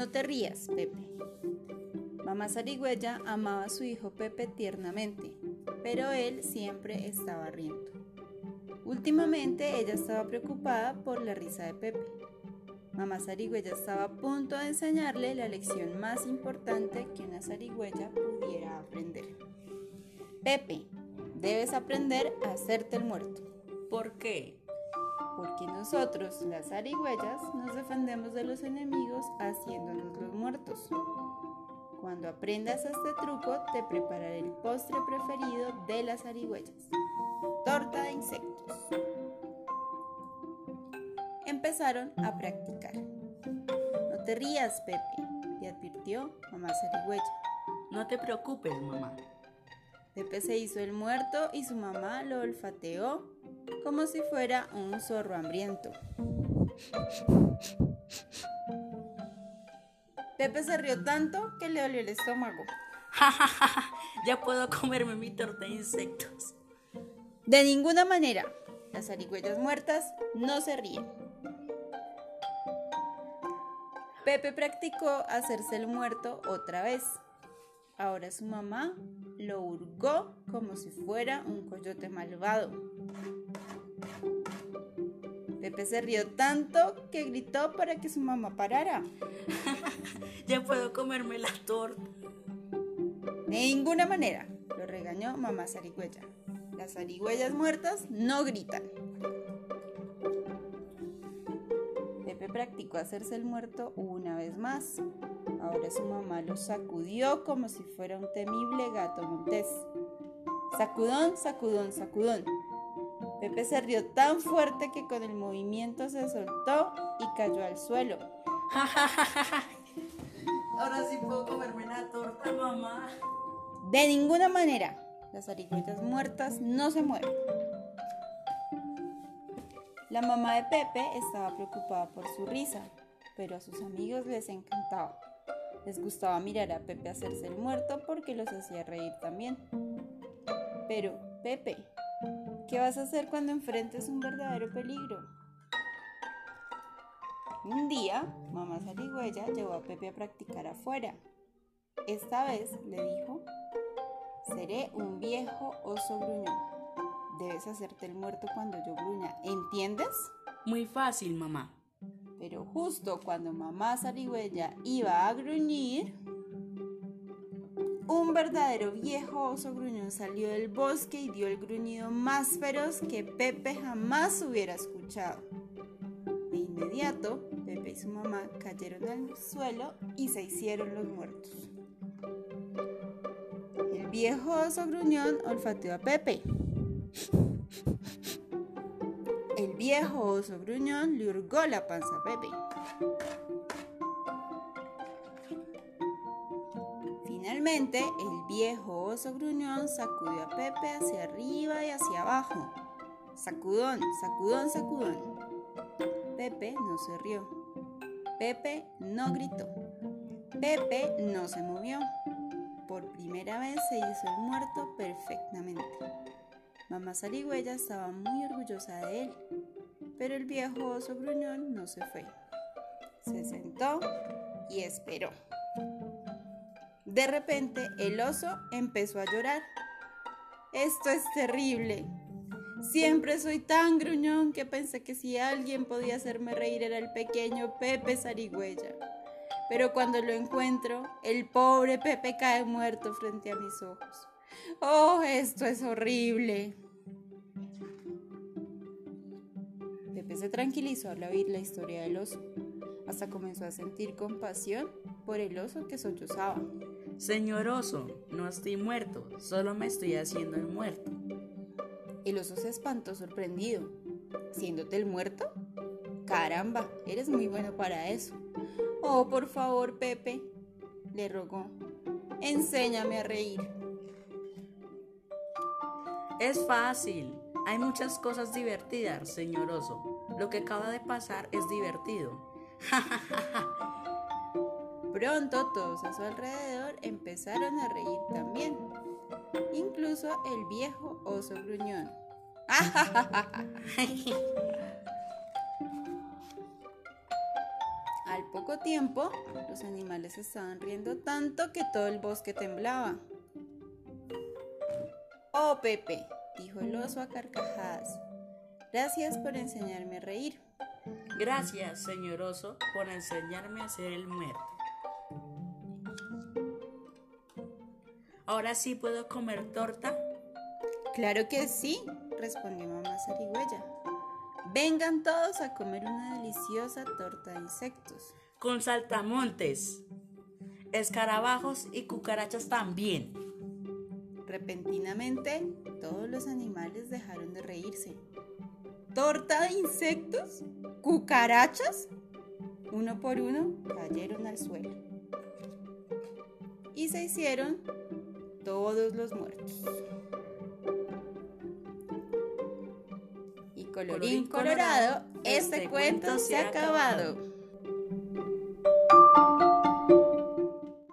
No te rías, Pepe. Mamá Zarigüeya amaba a su hijo Pepe tiernamente, pero él siempre estaba riendo. Últimamente ella estaba preocupada por la risa de Pepe. Mamá zarigüeya estaba a punto de enseñarle la lección más importante que una zarigüeya pudiera aprender. Pepe, debes aprender a hacerte el muerto. ¿Por qué? Nosotros, las zarigüeyas, nos defendemos de los enemigos haciéndonos los muertos. Cuando aprendas este truco, te prepararé el postre preferido de las zarigüeyas, torta de insectos empezaron a practicar. No te rías, Pepe, le advirtió mamá zarigüeya. No te preocupes, mamá. Pepe se hizo el muerto y su mamá lo olfateó como si fuera un zorro hambriento. Pepe se rió tanto que le dolió el estómago. ya puedo comerme mi torta de insectos. De ninguna manera. Las zarigüeyas muertas no se ríen. Pepe practicó hacerse el muerto otra vez. Ahora su mamá lo hurgó como si fuera un coyote malvado. Pepe se rió tanto que gritó para que su mamá parara. ya puedo comerme la torta. De ninguna manera, lo regañó mamá zarigüeya. Las zarigüeyas muertas no gritan. Practicó hacerse el muerto una vez más. Ahora su mamá lo sacudió como si fuera un temible gato montés. Sacudón, sacudón, sacudón. Pepe se rió tan fuerte que con el movimiento se soltó y cayó al suelo. Ahora sí puedo comerme la torta, mamá. De ninguna manera. Las arigüitas muertas no se mueven. La mamá de Pepe estaba preocupada por su risa, pero a sus amigos les encantaba. Les gustaba mirar a Pepe hacerse el muerto porque los hacía reír también. Pero, Pepe, ¿qué vas a hacer cuando enfrentes un verdadero peligro? Un día, mamá zarigüeya llevó a Pepe a practicar afuera. Esta vez le dijo, seré un viejo oso gruñón debes hacerte el muerto cuando yo gruña. ¿Entiendes? Muy fácil, mamá. Pero justo cuando mamá zarigüeya iba a gruñir, un verdadero viejo oso gruñón salió del bosque y dio el gruñido más feroz que Pepe jamás hubiera escuchado. De inmediato, Pepe y su mamá cayeron al suelo y se hicieron los muertos. El viejo oso gruñón olfateó a Pepe el viejo oso gruñón le hurgó la panza a Pepe. Finalmente, el viejo oso gruñón sacudió a Pepe hacia arriba y hacia abajo. Sacudón, sacudón, sacudón. Pepe no se rió. Pepe no gritó. Pepe no se movió. Por primera vez se hizo el muerto perfectamente. Mamá Zarigüeya estaba muy orgullosa de él, pero el viejo oso gruñón no se fue. Se sentó y esperó. De repente el oso empezó a llorar. Esto es terrible. Siempre soy tan gruñón que pensé que si alguien podía hacerme reír era el pequeño Pepe Zarigüeya. Pero cuando lo encuentro, el pobre Pepe cae muerto frente a mis ojos. Oh, esto es horrible. Pepe se tranquilizó al oír la historia del oso. Hasta comenzó a sentir compasión por el oso que sollozaba. Señor oso, no estoy muerto, solo me estoy haciendo el muerto. El oso se espantó sorprendido. ¿Siéndote el muerto? Caramba, eres muy bueno para eso. Oh, por favor, Pepe, le rogó. Enséñame a reír. Es fácil. Hay muchas cosas divertidas, señor oso. Lo que acaba de pasar es divertido. Pronto todos a su alrededor empezaron a reír también, incluso el viejo oso gruñón. Al poco tiempo, los animales estaban riendo tanto que todo el bosque temblaba. Oh, Pepe, dijo el oso a carcajadas. Gracias por enseñarme a reír. Gracias, señor oso, por enseñarme a ser el muerto. ¿Ahora sí puedo comer torta? Claro que sí, respondió mamá zarigüeya. Vengan todos a comer una deliciosa torta de insectos. Con saltamontes, escarabajos y cucarachas también. Repentinamente, todos los animales dejaron de reírse. ¿Torta de insectos? ¿Cucarachas? Uno por uno cayeron al suelo. Y se hicieron todos los muertos. Y colorín colorado, este, cuento se ha acabado.